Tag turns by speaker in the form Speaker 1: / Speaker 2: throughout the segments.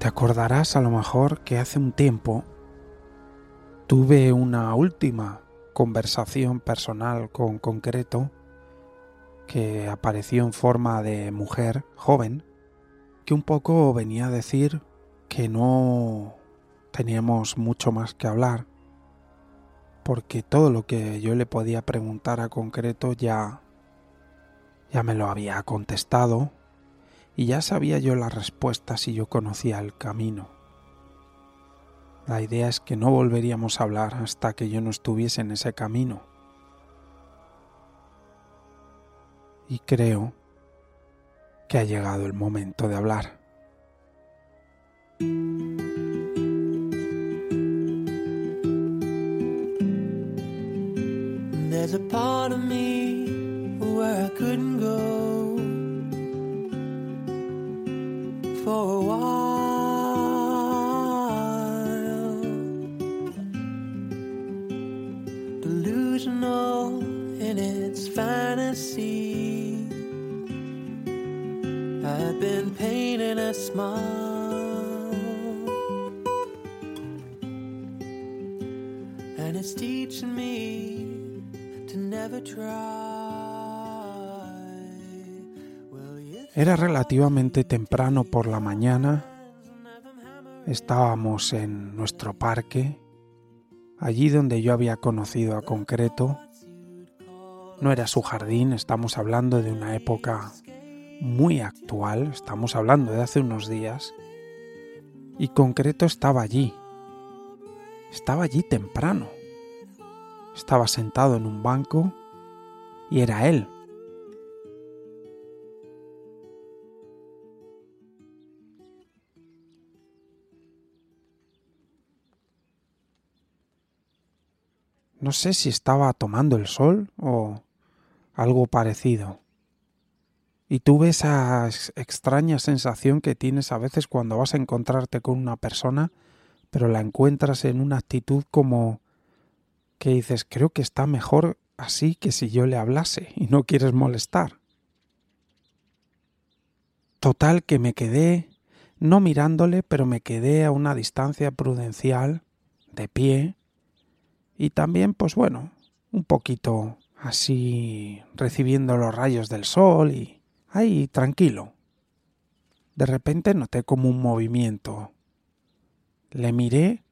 Speaker 1: Te acordarás a lo mejor que hace un tiempo tuve una última conversación personal con concreto que apareció en forma de mujer joven que un poco venía a decir que no teníamos mucho más que hablar porque todo lo que yo le podía preguntar a concreto ya ya me lo había contestado y ya sabía yo la respuesta si yo conocía el camino. La idea es que no volveríamos a hablar hasta que yo no estuviese en ese camino. Y creo que ha llegado el momento de hablar. There's a part of me where I couldn't go Era relativamente temprano por la mañana. Estábamos en nuestro parque, allí donde yo había conocido a concreto. No era su jardín, estamos hablando de una época muy actual, estamos hablando de hace unos días, y concreto estaba allí, estaba allí temprano, estaba sentado en un banco y era él. No sé si estaba tomando el sol o algo parecido y tuve esa extraña sensación que tienes a veces cuando vas a encontrarte con una persona, pero la encuentras en una actitud como que dices, creo que está mejor así que si yo le hablase y no quieres molestar. Total que me quedé, no mirándole, pero me quedé a una distancia prudencial, de pie, y también, pues bueno, un poquito así recibiendo los rayos del sol y, Ahí, tranquilo. De repente noté como un movimiento. Le miré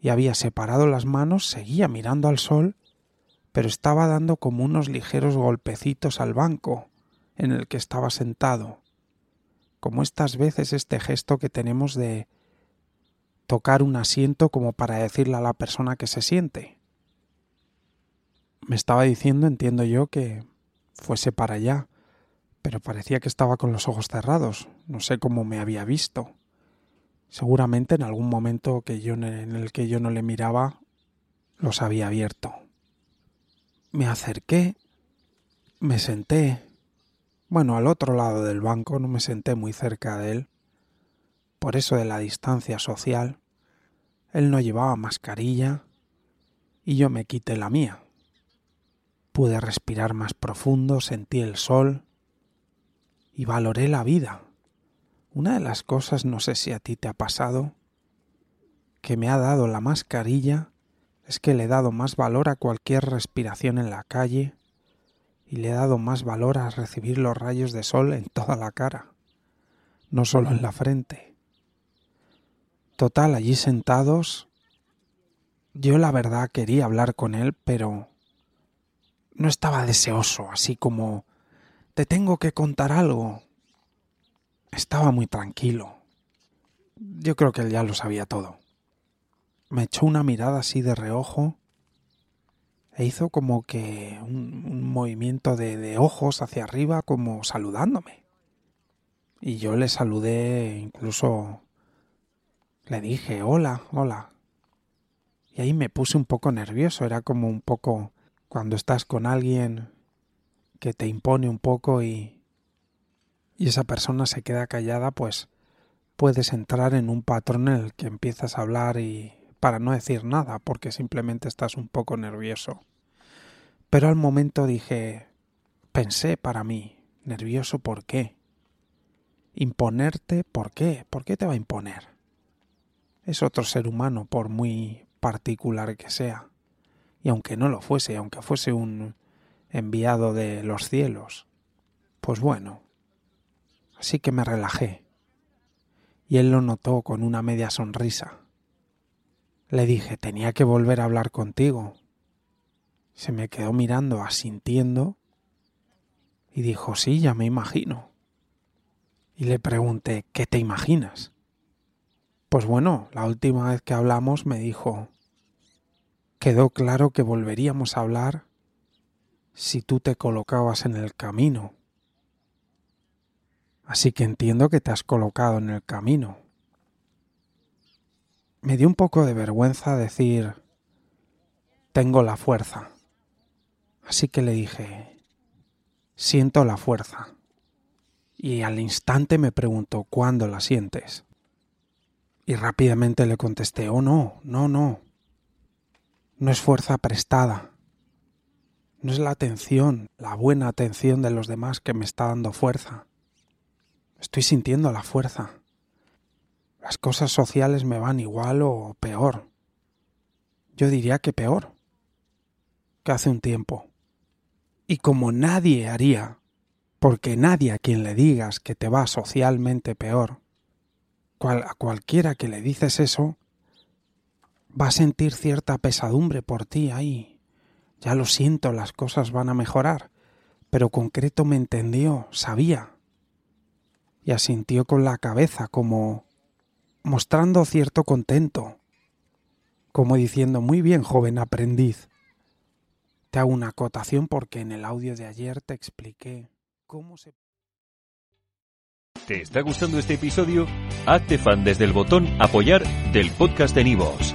Speaker 1: y había separado las manos, seguía mirando al sol, pero estaba dando como unos ligeros golpecitos al banco en el que estaba sentado, como estas veces este gesto que tenemos de tocar un asiento como para decirle a la persona que se siente. Me estaba diciendo, entiendo yo, que fuese para allá, pero parecía que estaba con los ojos cerrados. No sé cómo me había visto. Seguramente en algún momento que yo en el que yo no le miraba los había abierto. Me acerqué, me senté. Bueno, al otro lado del banco no me senté muy cerca de él. Por eso de la distancia social. Él no llevaba mascarilla y yo me quité la mía. Pude respirar más profundo, sentí el sol, y valoré la vida. Una de las cosas, no sé si a ti te ha pasado, que me ha dado la mascarilla es que le he dado más valor a cualquier respiración en la calle y le he dado más valor a recibir los rayos de sol en toda la cara, no solo en la frente. Total, allí sentados, yo la verdad quería hablar con él, pero no estaba deseoso, así como te tengo que contar algo. Estaba muy tranquilo. Yo creo que él ya lo sabía todo. Me echó una mirada así de reojo e hizo como que un, movimiento de, de ojos hacia arriba como saludándome. Y yo le saludé, incluso le dije, hola, hola. Y ahí me puse un poco nervioso, era como un poco cuando estás con alguien que te impone un poco y, y esa persona se queda callada, pues puedes entrar en un patrón en el que empiezas a hablar y para no decir nada, porque simplemente estás un poco nervioso. Pero al momento dije, pensé para mí, nervioso por qué. Imponerte, ¿por qué? ¿Por qué te va a imponer? Es otro ser humano, por muy particular que sea. Y aunque no lo fuese, aunque fuese un enviado de los cielos, pues bueno. Así que me relajé. Y él lo notó con una media sonrisa. Le dije, tenía que volver a hablar contigo. Se me quedó mirando, asintiendo, y dijo, sí, ya me imagino. Y le pregunté, ¿qué te imaginas? Pues bueno, la última vez que hablamos me dijo, quedó claro que volveríamos a hablar si tú te colocabas en el camino. Así que entiendo que te has colocado en el camino. Me dio un poco de vergüenza decir, tengo la fuerza. Así que le dije, siento la fuerza. Y al instante me preguntó, ¿cuándo la sientes? Y rápidamente le contesté, oh no, no, no. No es fuerza prestada. No es la atención, la buena atención de los demás que me está dando fuerza. Estoy sintiendo la fuerza. Las cosas sociales me van igual o peor. Yo diría que peor que hace un tiempo. Y como nadie haría, porque nadie a quien le digas que te va socialmente peor, a cualquiera que le dices eso, va a sentir cierta pesadumbre por ti ahí. Ya lo siento, las cosas van a mejorar. Pero concreto me entendió, sabía. Y asintió con la cabeza como mostrando cierto contento, como diciendo, muy bien, joven aprendiz. Te hago una acotación porque en el audio de ayer te expliqué cómo se...
Speaker 2: ¿Te está gustando este episodio? Hazte fan desde el botón apoyar del podcast de Nivos.